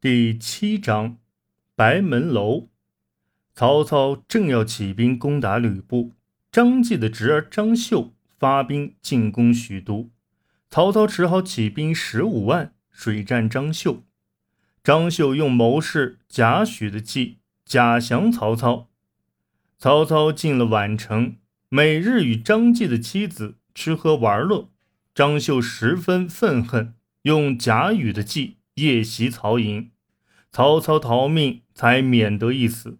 第七章，白门楼。曹操正要起兵攻打吕布，张继的侄儿张绣发兵进攻许都，曹操只好起兵十五万水战张绣。张绣用谋士贾诩的计假降曹操。曹操进了宛城，每日与张继的妻子吃喝玩乐。张绣十分愤恨，用贾诩的计。夜袭曹营，曹操逃命，才免得一死。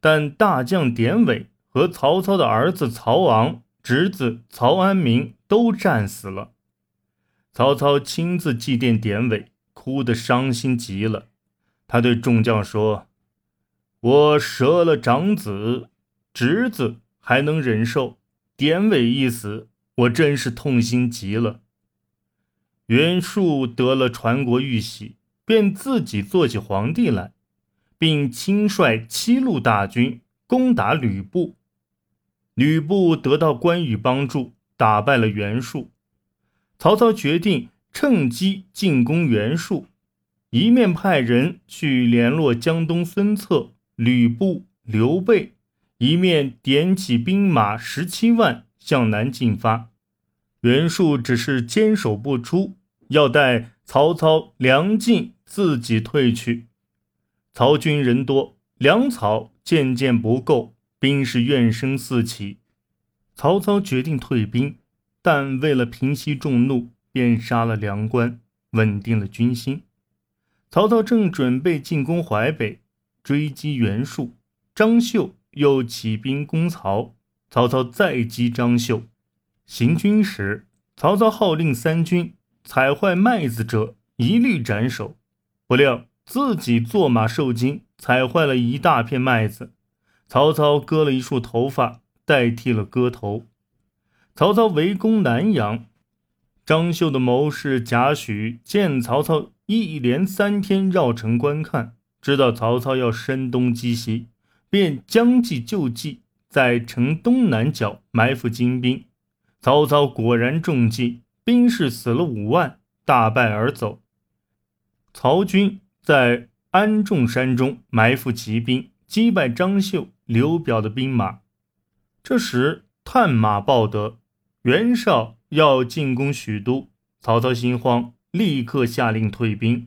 但大将典韦和曹操的儿子曹昂、侄子曹安民都战死了。曹操亲自祭奠典韦，哭得伤心极了。他对众将说：“我折了长子、侄子，还能忍受；典韦一死，我真是痛心极了。”袁术得了传国玉玺，便自己做起皇帝来，并亲率七路大军攻打吕布。吕布得到关羽帮助，打败了袁术。曹操决定趁机进攻袁术，一面派人去联络江东孙策、吕布、刘备，一面点起兵马十七万向南进发。袁术只是坚守不出。要待曹操粮尽，自己退去。曹军人多，粮草渐渐不够，兵士怨声四起。曹操决定退兵，但为了平息众怒，便杀了梁关，稳定了军心。曹操正准备进攻淮北，追击袁术。张绣又起兵攻曹，曹操再击张绣。行军时，曹操号令三军。踩坏麦子者一律斩首。不料自己坐马受惊，踩坏了一大片麦子。曹操割了一束头发代替了割头。曹操围攻南阳，张绣的谋士贾诩见曹操一连三天绕城观看，知道曹操要声东击西，便将计就计，在城东南角埋伏精兵。曹操果然中计。兵士死了五万，大败而走。曹军在安众山中埋伏骑兵，击败张绣、刘表的兵马。这时探马报得袁绍要进攻许都，曹操心慌，立刻下令退兵。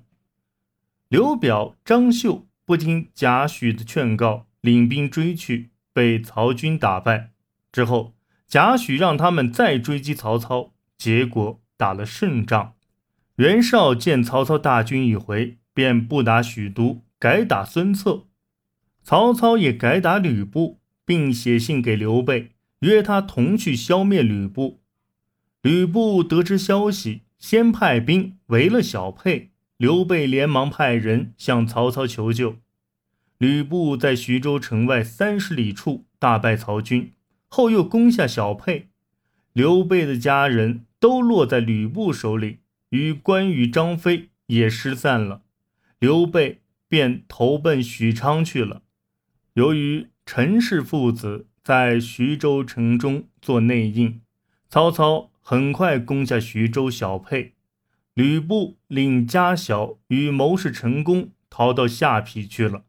刘表、张绣不听贾诩的劝告，领兵追去，被曹军打败。之后，贾诩让他们再追击曹操。结果打了胜仗，袁绍见曹操大军已回，便不打许都，改打孙策。曹操也改打吕布，并写信给刘备，约他同去消灭吕布。吕布得知消息，先派兵围了小沛，刘备连忙派人向曹操求救。吕布在徐州城外三十里处大败曹军，后又攻下小沛，刘备的家人。都落在吕布手里，与关羽、张飞也失散了。刘备便投奔许昌去了。由于陈氏父子在徐州城中做内应，曹操很快攻下徐州小沛。吕布令家小与谋士陈宫逃到下邳去了。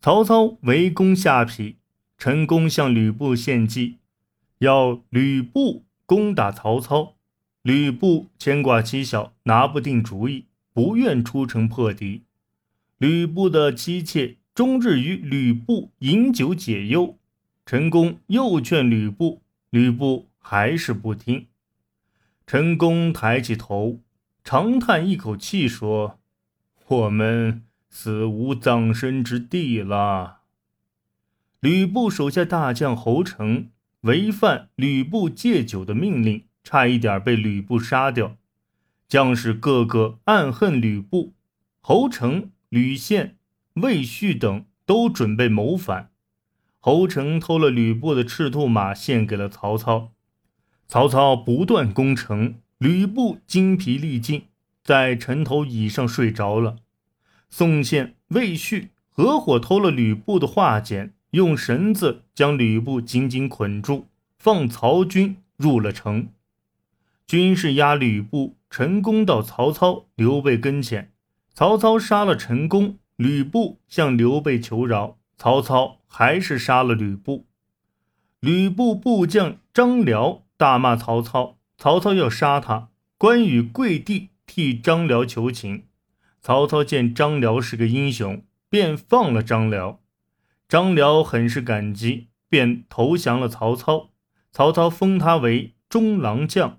曹操围攻下邳，陈宫向吕布献计，要吕布攻打曹操。吕布牵挂妻小，拿不定主意，不愿出城破敌。吕布的妻妾终日与吕布饮酒解忧。陈宫又劝吕布，吕布还是不听。陈宫抬起头，长叹一口气，说：“我们死无葬身之地了。”吕布手下大将侯成违反吕布戒酒的命令。差一点被吕布杀掉，将士个个暗恨吕布。侯成、吕宪、魏续等都准备谋反。侯成偷了吕布的赤兔马，献给了曹操。曹操不断攻城，吕布精疲力尽，在城头椅上睡着了。宋宪、魏续合伙偷了吕布的画简，用绳子将吕布紧紧捆住，放曹军入了城。军士押吕布成功到曹操、刘备跟前，曹操杀了陈宫，吕布向刘备求饶，曹操还是杀了吕布。吕布部将张辽大骂曹操，曹操要杀他。关羽跪地替张辽求情，曹操见张辽是个英雄，便放了张辽。张辽很是感激，便投降了曹操。曹操封他为中郎将。